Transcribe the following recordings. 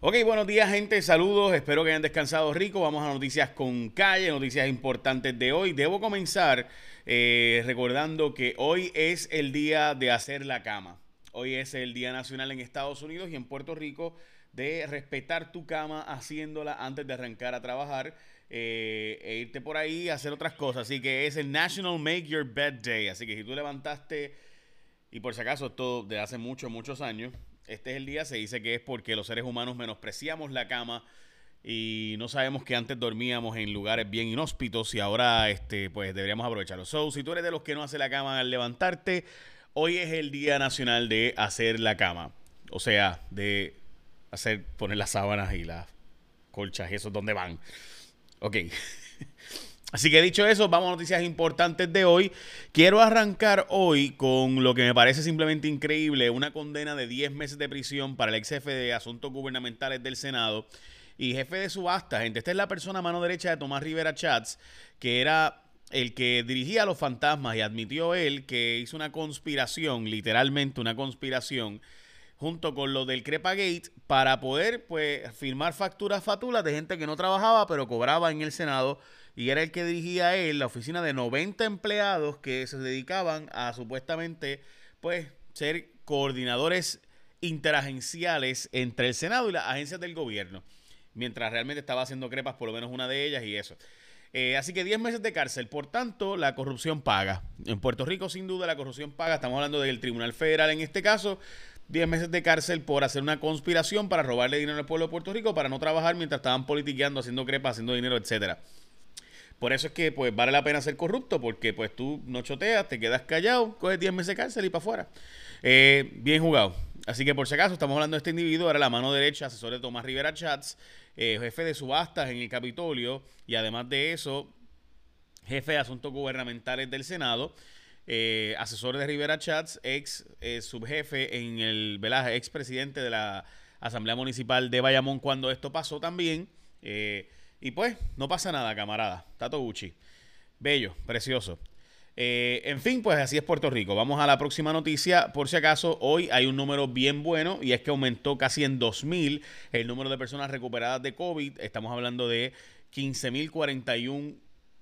Ok, buenos días gente, saludos, espero que hayan descansado rico. Vamos a noticias con calle, noticias importantes de hoy. Debo comenzar eh, recordando que hoy es el día de hacer la cama. Hoy es el Día Nacional en Estados Unidos y en Puerto Rico de respetar tu cama haciéndola antes de arrancar a trabajar eh, e irte por ahí a hacer otras cosas. Así que es el National Make Your Bed Day. Así que si tú levantaste, y por si acaso esto de hace muchos, muchos años, este es el día, se dice que es porque los seres humanos menospreciamos la cama y no sabemos que antes dormíamos en lugares bien inhóspitos y ahora este pues deberíamos aprovecharlo. So, si tú eres de los que no hace la cama al levantarte, hoy es el Día Nacional de hacer la cama. O sea, de hacer poner las sábanas y las colchas eso donde van. Ok. Así que dicho eso, vamos a noticias importantes de hoy. Quiero arrancar hoy con lo que me parece simplemente increíble, una condena de 10 meses de prisión para el ex jefe de Asuntos Gubernamentales del Senado y jefe de subasta, gente. Esta es la persona a mano derecha de Tomás Rivera Chats, que era el que dirigía a los fantasmas y admitió él que hizo una conspiración, literalmente una conspiración, junto con lo del Crepagate para poder pues firmar facturas fatulas de gente que no trabajaba pero cobraba en el Senado y era el que dirigía él la oficina de 90 empleados que se dedicaban a supuestamente pues ser coordinadores interagenciales entre el Senado y las agencias del gobierno, mientras realmente estaba haciendo crepas por lo menos una de ellas y eso. Eh, así que 10 meses de cárcel. Por tanto, la corrupción paga. En Puerto Rico, sin duda, la corrupción paga. Estamos hablando del Tribunal Federal en este caso. 10 meses de cárcel por hacer una conspiración para robarle dinero al pueblo de Puerto Rico, para no trabajar mientras estaban politiqueando, haciendo crepas, haciendo dinero, etcétera. Por eso es que pues vale la pena ser corrupto, porque pues tú no choteas, te quedas callado, coges 10 meses de cárcel y para afuera. Eh, bien jugado. Así que por si acaso estamos hablando de este individuo, era la mano derecha, asesor de Tomás Rivera Chats, eh, jefe de subastas en el Capitolio y además de eso, jefe de asuntos gubernamentales del Senado. Eh, asesor de Rivera Chats, ex subjefe en el, ¿verdad? ex presidente de la Asamblea Municipal de Bayamón cuando esto pasó también. Y pues, no pasa nada, camarada. Tato Gucci. Bello, precioso. Eh, en fin, pues así es Puerto Rico. Vamos a la próxima noticia. Por si acaso, hoy hay un número bien bueno y es que aumentó casi en 2.000 el número de personas recuperadas de COVID. Estamos hablando de 15.041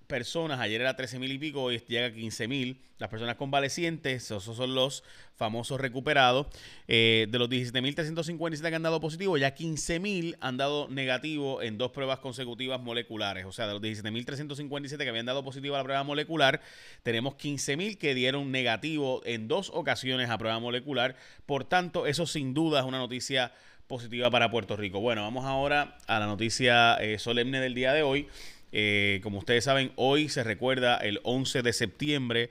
personas, ayer era 13 mil y pico, hoy llega a 15 mil. Las personas convalecientes, esos son los famosos recuperados. Eh, de los 17.357 que han dado positivo, ya 15 mil han dado negativo en dos pruebas consecutivas moleculares. O sea, de los 17.357 que habían dado positivo a la prueba molecular, tenemos 15 mil que dieron negativo en dos ocasiones a prueba molecular. Por tanto, eso sin duda es una noticia positiva para Puerto Rico. Bueno, vamos ahora a la noticia eh, solemne del día de hoy. Eh, como ustedes saben, hoy se recuerda el 11 de septiembre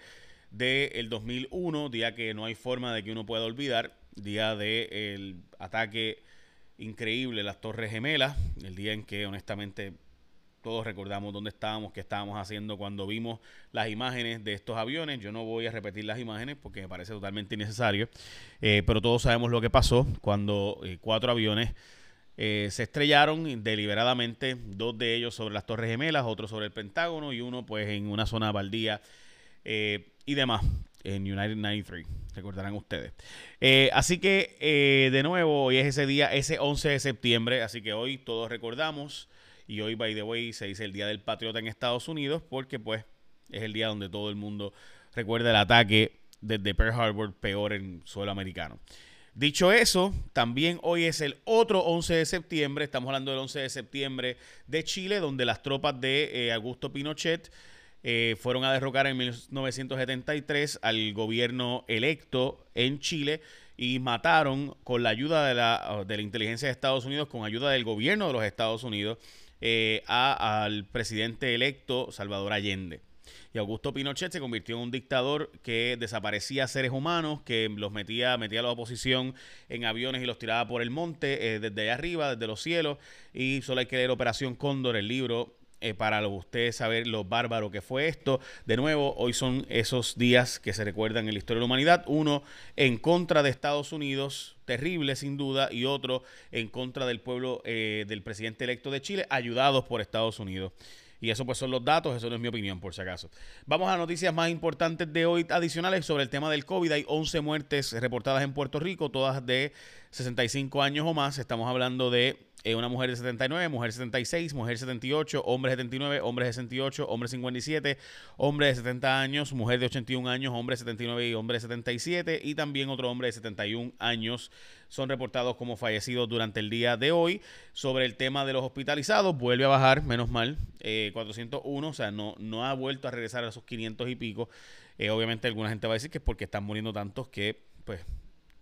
del 2001, día que no hay forma de que uno pueda olvidar, día del ataque increíble las Torres Gemelas, el día en que honestamente todos recordamos dónde estábamos, qué estábamos haciendo cuando vimos las imágenes de estos aviones. Yo no voy a repetir las imágenes porque me parece totalmente innecesario, eh, pero todos sabemos lo que pasó cuando eh, cuatro aviones eh, se estrellaron deliberadamente, dos de ellos sobre las Torres Gemelas, otro sobre el Pentágono y uno pues en una zona baldía eh, y demás en United 93, recordarán ustedes. Eh, así que de nuevo, hoy es ese día, ese 11 de septiembre, así que hoy todos recordamos y hoy, by the way, se dice el Día del Patriota en Estados Unidos porque pues es el día donde todo el mundo recuerda el ataque desde Pearl Harbor peor en suelo americano. Dicho eso, también hoy es el otro 11 de septiembre, estamos hablando del 11 de septiembre de Chile, donde las tropas de eh, Augusto Pinochet eh, fueron a derrocar en 1973 al gobierno electo en Chile y mataron con la ayuda de la, de la inteligencia de Estados Unidos, con ayuda del gobierno de los Estados Unidos, eh, al presidente electo Salvador Allende. Y Augusto Pinochet se convirtió en un dictador que desaparecía seres humanos, que los metía, metía a la oposición en aviones y los tiraba por el monte, eh, desde allá arriba, desde los cielos. Y solo hay que leer Operación Cóndor, el libro eh, para ustedes saber lo bárbaro que fue esto. De nuevo, hoy son esos días que se recuerdan en la historia de la humanidad. Uno en contra de Estados Unidos, terrible sin duda, y otro en contra del pueblo eh, del presidente electo de Chile, ayudados por Estados Unidos. Y eso pues son los datos, eso no es mi opinión por si acaso. Vamos a noticias más importantes de hoy adicionales sobre el tema del COVID. Hay 11 muertes reportadas en Puerto Rico, todas de 65 años o más. Estamos hablando de eh, una mujer de 79, mujer 76, mujer 78, hombre 79, hombre 68, hombre 57, hombre de 70 años, mujer de 81 años, hombre 79 y hombre 77 y también otro hombre de 71 años son reportados como fallecidos durante el día de hoy. Sobre el tema de los hospitalizados, vuelve a bajar, menos mal, 401, eh, o sea, no, no ha vuelto a regresar a esos 500 y pico. Eh, obviamente alguna gente va a decir que es porque están muriendo tantos que, pues,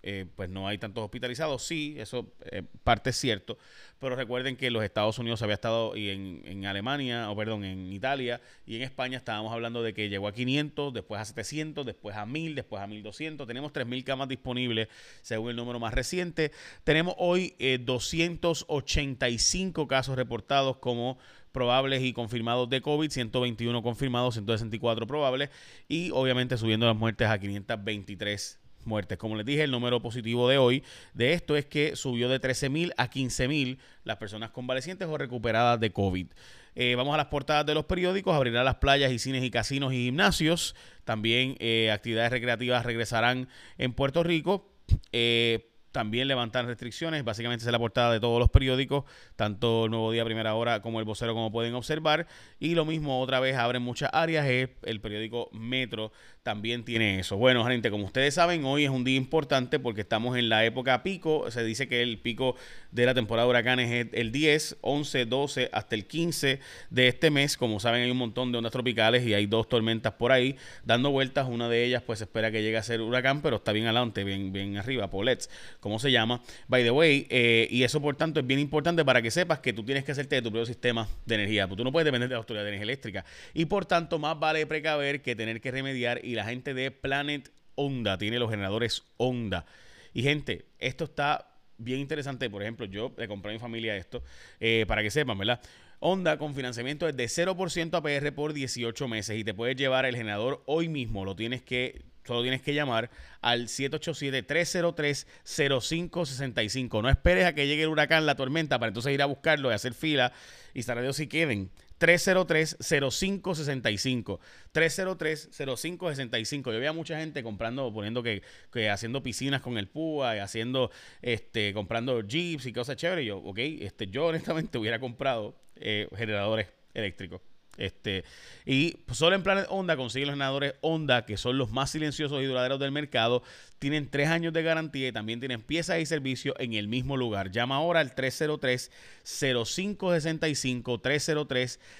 eh, pues no hay tantos hospitalizados. Sí, eso eh, parte es cierto, pero recuerden que los Estados Unidos había estado y en, en, Alemania, o perdón, en Italia y en España estábamos hablando de que llegó a 500, después a 700, después a 1000, después a 1200. Tenemos 3000 camas disponibles según el número más reciente. Tenemos hoy 285 eh, casos reportados como probables y confirmados de COVID, 121 confirmados, 164 probables y obviamente subiendo las muertes a 523 muertes. Como les dije, el número positivo de hoy de esto es que subió de 13.000 a 15.000 las personas convalecientes o recuperadas de COVID. Eh, vamos a las portadas de los periódicos, abrirá las playas y cines y casinos y gimnasios. También eh, actividades recreativas regresarán en Puerto Rico. Eh, también levantan restricciones. Básicamente es la portada de todos los periódicos, tanto el Nuevo Día Primera Hora como el Vocero, como pueden observar. Y lo mismo, otra vez abren muchas áreas. el periódico Metro también tiene eso. Bueno, gente, como ustedes saben, hoy es un día importante porque estamos en la época pico. Se dice que el pico de la temporada de huracanes es el 10, 11, 12 hasta el 15 de este mes. Como saben, hay un montón de ondas tropicales y hay dos tormentas por ahí dando vueltas. Una de ellas, pues, espera que llegue a ser huracán, pero está bien adelante, bien, bien arriba, Polets, como se llama. By the way, eh, y eso, por tanto, es bien importante para que sepas que tú tienes que hacerte de tu propio sistema de energía. Tú no puedes depender de la Autoridad de Energía Eléctrica. Y por tanto, más vale precaver que tener que remediar y la gente de Planet Onda tiene los generadores Onda. Y gente, esto está bien interesante. Por ejemplo, yo le compré a mi familia esto eh, para que sepan, ¿verdad? Onda con financiamiento es de 0% APR por 18 meses y te puedes llevar el generador hoy mismo. Lo tienes que solo tienes que llamar al 787-303-0565. No esperes a que llegue el huracán, la tormenta, para entonces ir a buscarlo y hacer fila y estar Dios si queden. 303-0565. 303-0565. Yo veía mucha gente comprando, poniendo que, que, haciendo piscinas con el PUA y haciendo, este, comprando jeeps y cosas chéveres. yo, ok, este, yo honestamente hubiera comprado eh, generadores eléctricos. Este, y solo en Planet Honda consiguen los generadores Honda, que son los más silenciosos y duraderos del mercado. Tienen tres años de garantía y también tienen piezas y servicios en el mismo lugar. Llama ahora al 303-0565,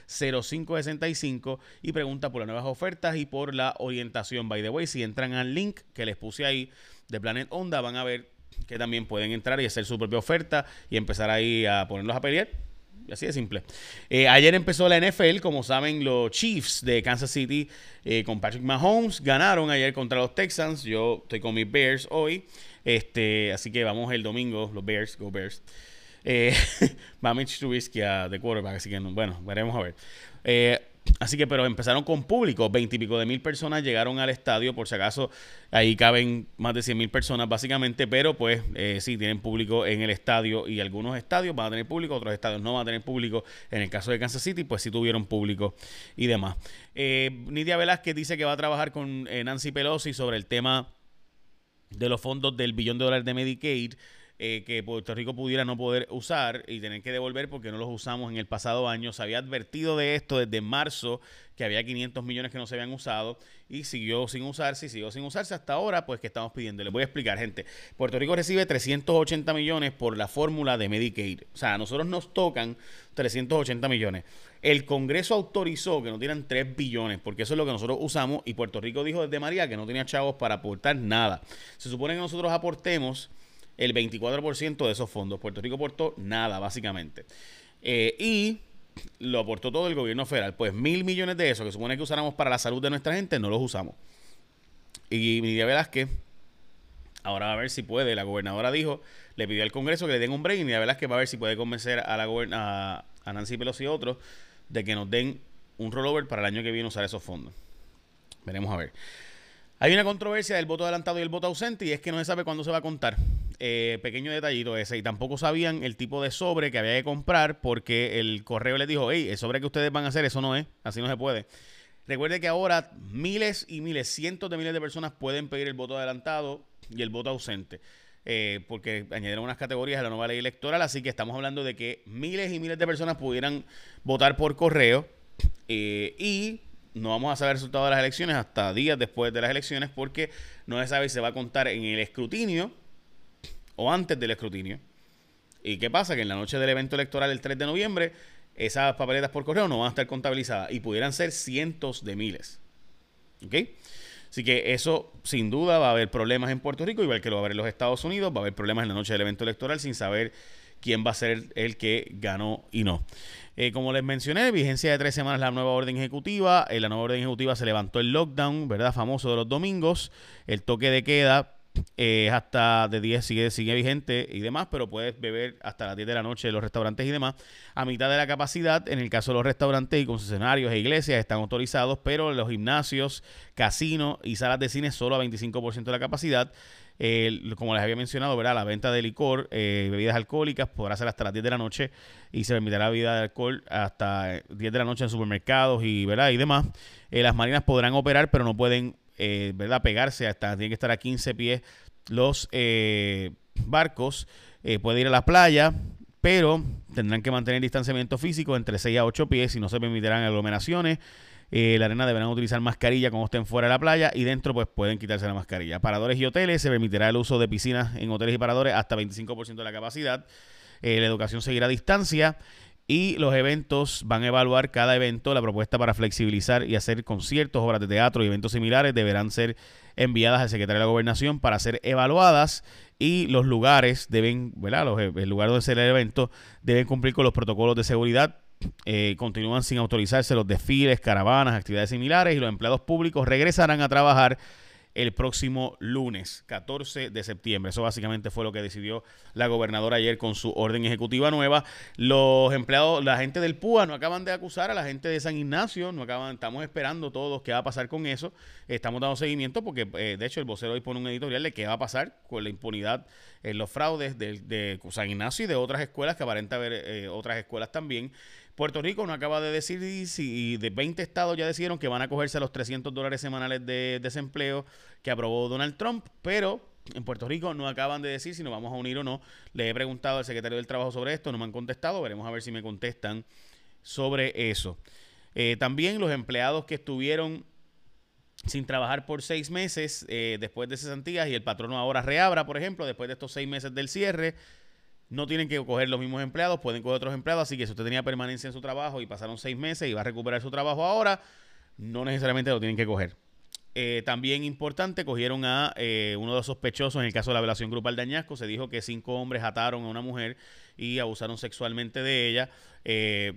303-0565 y pregunta por las nuevas ofertas y por la orientación. By the way, si entran al link que les puse ahí de Planet Honda, van a ver que también pueden entrar y hacer su propia oferta y empezar ahí a ponerlos a pelear Así de simple. Eh, ayer empezó la NFL, como saben, los Chiefs de Kansas City eh, con Patrick Mahomes ganaron ayer contra los Texans. Yo estoy con mis Bears hoy. Este, así que vamos el domingo, los Bears, go Bears. Eh, va Mitch Trubisky de quarterback, así que bueno, veremos a ver. Eh, Así que, pero empezaron con público, veintipico de mil personas llegaron al estadio, por si acaso ahí caben más de cien mil personas básicamente, pero pues eh, sí tienen público en el estadio y algunos estadios van a tener público, otros estadios no van a tener público. En el caso de Kansas City, pues sí tuvieron público y demás. Eh, Nidia Velázquez dice que va a trabajar con eh, Nancy Pelosi sobre el tema de los fondos del billón de dólares de Medicaid. Eh, que Puerto Rico pudiera no poder usar y tener que devolver porque no los usamos en el pasado año. Se había advertido de esto desde marzo, que había 500 millones que no se habían usado y siguió sin usarse y siguió sin usarse hasta ahora, pues que estamos pidiendo. Les voy a explicar, gente. Puerto Rico recibe 380 millones por la fórmula de Medicaid. O sea, a nosotros nos tocan 380 millones. El Congreso autorizó que nos dieran 3 billones, porque eso es lo que nosotros usamos y Puerto Rico dijo desde María que no tenía chavos para aportar nada. Se supone que nosotros aportemos el 24% de esos fondos. Puerto Rico aportó nada, básicamente. Eh, y lo aportó todo el gobierno federal. Pues mil millones de esos que supone que usáramos para la salud de nuestra gente, no los usamos. Y Nidia Velázquez, ahora a ver si puede. La gobernadora dijo, le pidió al Congreso que le den un break. Y Nidia Velázquez va a ver si puede convencer a, la a Nancy Pelosi y otros de que nos den un rollover para el año que viene usar esos fondos. Veremos a ver. Hay una controversia del voto adelantado y el voto ausente y es que no se sabe cuándo se va a contar. Eh, pequeño detallito ese. Y tampoco sabían el tipo de sobre que había que comprar porque el correo les dijo, hey, el sobre que ustedes van a hacer, eso no es, así no se puede. Recuerde que ahora miles y miles, cientos de miles de personas pueden pedir el voto adelantado y el voto ausente. eh, porque añadieron unas categorías a la nueva ley electoral, así que estamos hablando de que miles y miles de personas pudieran votar por correo eh, y no vamos a saber el resultado de las elecciones hasta días después de las elecciones porque no se sabe si se va a contar en el escrutinio o antes del escrutinio. ¿Y qué pasa? Que en la noche del evento electoral el 3 de noviembre esas papeletas por correo no van a estar contabilizadas y pudieran ser cientos de miles. ¿Ok? Así que eso, sin duda, va a haber problemas en Puerto Rico, igual que lo va a haber en los Estados Unidos. Va a haber problemas en la noche del evento electoral sin saber quién va a ser el que ganó y no. Eh, como les mencioné, vigencia de tres semanas la nueva orden ejecutiva. En la nueva orden ejecutiva se levantó el lockdown, ¿verdad? Famoso de los domingos. El toque de queda hasta de 10 sigue, vigente y demás, pero puedes beber hasta las 10 de la noche en los restaurantes y demás. A mitad de la capacidad, en el caso de los restaurantes y concesionarios e iglesias están autorizados, pero los gimnasios, casinos y salas de cine solo a 25% de la capacidad. como les había mencionado, ¿verdad? la venta de licor, eh, bebidas alcohólicas podrá ser hasta las 10 de la noche y se permitirá la bebida de alcohol hasta 10 de la noche en supermercados y, ¿verdad? y demás. Eh, las marinas podrán operar, pero no pueden eh, ¿verdad? Pegarse hasta, tiene que estar a 15 pies los eh, barcos. Eh, puede ir a la playa, pero tendrán que mantener distanciamiento físico entre 6 a 8 pies y no se permitirán aglomeraciones. la arena deberán utilizar mascarilla cuando estén fuera de la playa y dentro pues pueden quitarse la mascarilla. Paradores y hoteles se permitirá el uso de piscinas en hoteles y paradores hasta 25% de la capacidad. la educación seguirá a distancia y los eventos van a evaluar cada evento. La propuesta para flexibilizar y hacer conciertos, obras de teatro y eventos similares deberán ser enviadas al secretario de la gobernación para ser evaluadas y los lugares deben, ¿verdad? Los, el lugar donde se el evento deben cumplir con los protocolos de seguridad. Eh, continúan sin autorizarse los desfiles, caravanas, actividades similares y los empleados públicos regresarán a trabajar el próximo lunes, 14 de septiembre. Eso básicamente fue lo que decidió la gobernadora ayer con su orden ejecutiva nueva. Los empleados, la gente del PUA no acaban de acusar a la gente de San Ignacio, no acaban, estamos esperando todos qué va a pasar con eso. Estamos dando seguimiento porque, eh, de hecho, el vocero hoy pone un editorial de qué va a pasar con la impunidad en los fraudes de, San Ignacio y de otras escuelas, que aparenta haber eh, otras escuelas también. Puerto Rico no acaba de decir si de 20 estados ya decidieron que van a cogerse los 300 dólares semanales de desempleo que aprobó Donald Trump, pero en Puerto Rico no acaban de decir si nos vamos a unir o no. Le he preguntado al secretario del Trabajo sobre esto, no me han contestado, veremos a ver si me contestan sobre eso. Eh, también los empleados que estuvieron sin trabajar por seis meses eh, después de cesantías y el patrono ahora reabra, por ejemplo, después de estos seis meses del cierre, no tienen que coger los mismos empleados, pueden coger otros empleados, así que si usted tenía permanencia en su trabajo y pasaron seis meses y va a recuperar su trabajo ahora, no necesariamente lo tienen que coger. Eh, también importante, cogieron a eh, uno de los sospechosos en el caso de la violación grupal de Añasco. Se dijo que cinco hombres ataron a una mujer y abusaron sexualmente de ella. Eh,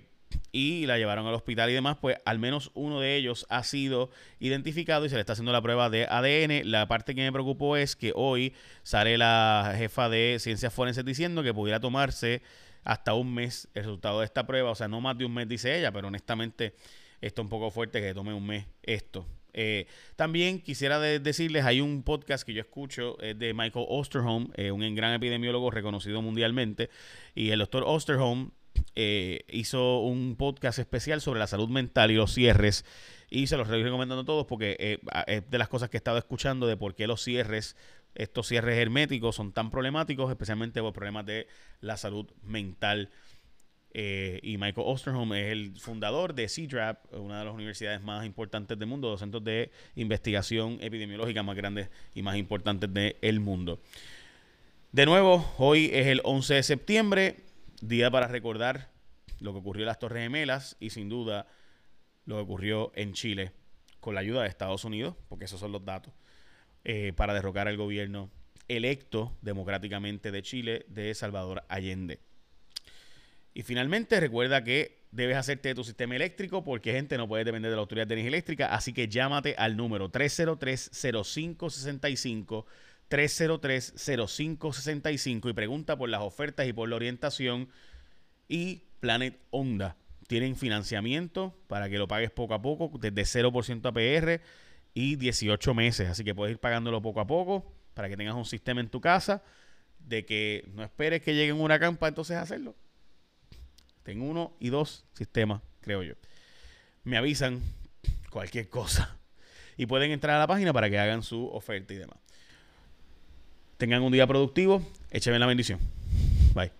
y la llevaron al hospital y demás, pues al menos uno de ellos ha sido identificado y se le está haciendo la prueba de ADN. La parte que me preocupó es que hoy sale la jefa de ciencias forenses diciendo que pudiera tomarse hasta un mes el resultado de esta prueba, o sea, no más de un mes dice ella, pero honestamente esto es un poco fuerte que tome un mes esto. Eh, también quisiera decirles, hay un podcast que yo escucho de Michael Osterholm, eh, un gran epidemiólogo reconocido mundialmente, y el doctor Osterholm eh, hizo un podcast especial sobre la salud mental y los cierres. Y se los estoy recomendando a todos porque eh, es de las cosas que he estado escuchando de por qué los cierres, estos cierres herméticos son tan problemáticos, especialmente por problemas de la salud mental. Eh, y Michael Osterholm es el fundador de CDRAP, una de las universidades más importantes del mundo, los centros de investigación epidemiológica más grandes y más importantes del mundo. De nuevo, hoy es el 11 de septiembre día para recordar lo que ocurrió en las Torres Gemelas y sin duda lo que ocurrió en Chile con la ayuda de Estados Unidos, porque esos son los datos, eh, para derrocar al gobierno electo democráticamente de Chile de Salvador Allende. Y finalmente recuerda que debes hacerte de tu sistema eléctrico porque gente no puede depender de la Autoridad de Energía Eléctrica, así que llámate al número 303-0565 303-0565 y pregunta por las ofertas y por la orientación. Y Planet Onda. Tienen financiamiento para que lo pagues poco a poco, desde 0% APR y 18 meses. Así que puedes ir pagándolo poco a poco para que tengas un sistema en tu casa de que no esperes que llegue un huracán entonces hacerlo. Tengo uno y dos sistemas, creo yo. Me avisan cualquier cosa. Y pueden entrar a la página para que hagan su oferta y demás. Tengan un día productivo. Écheme la bendición. Bye.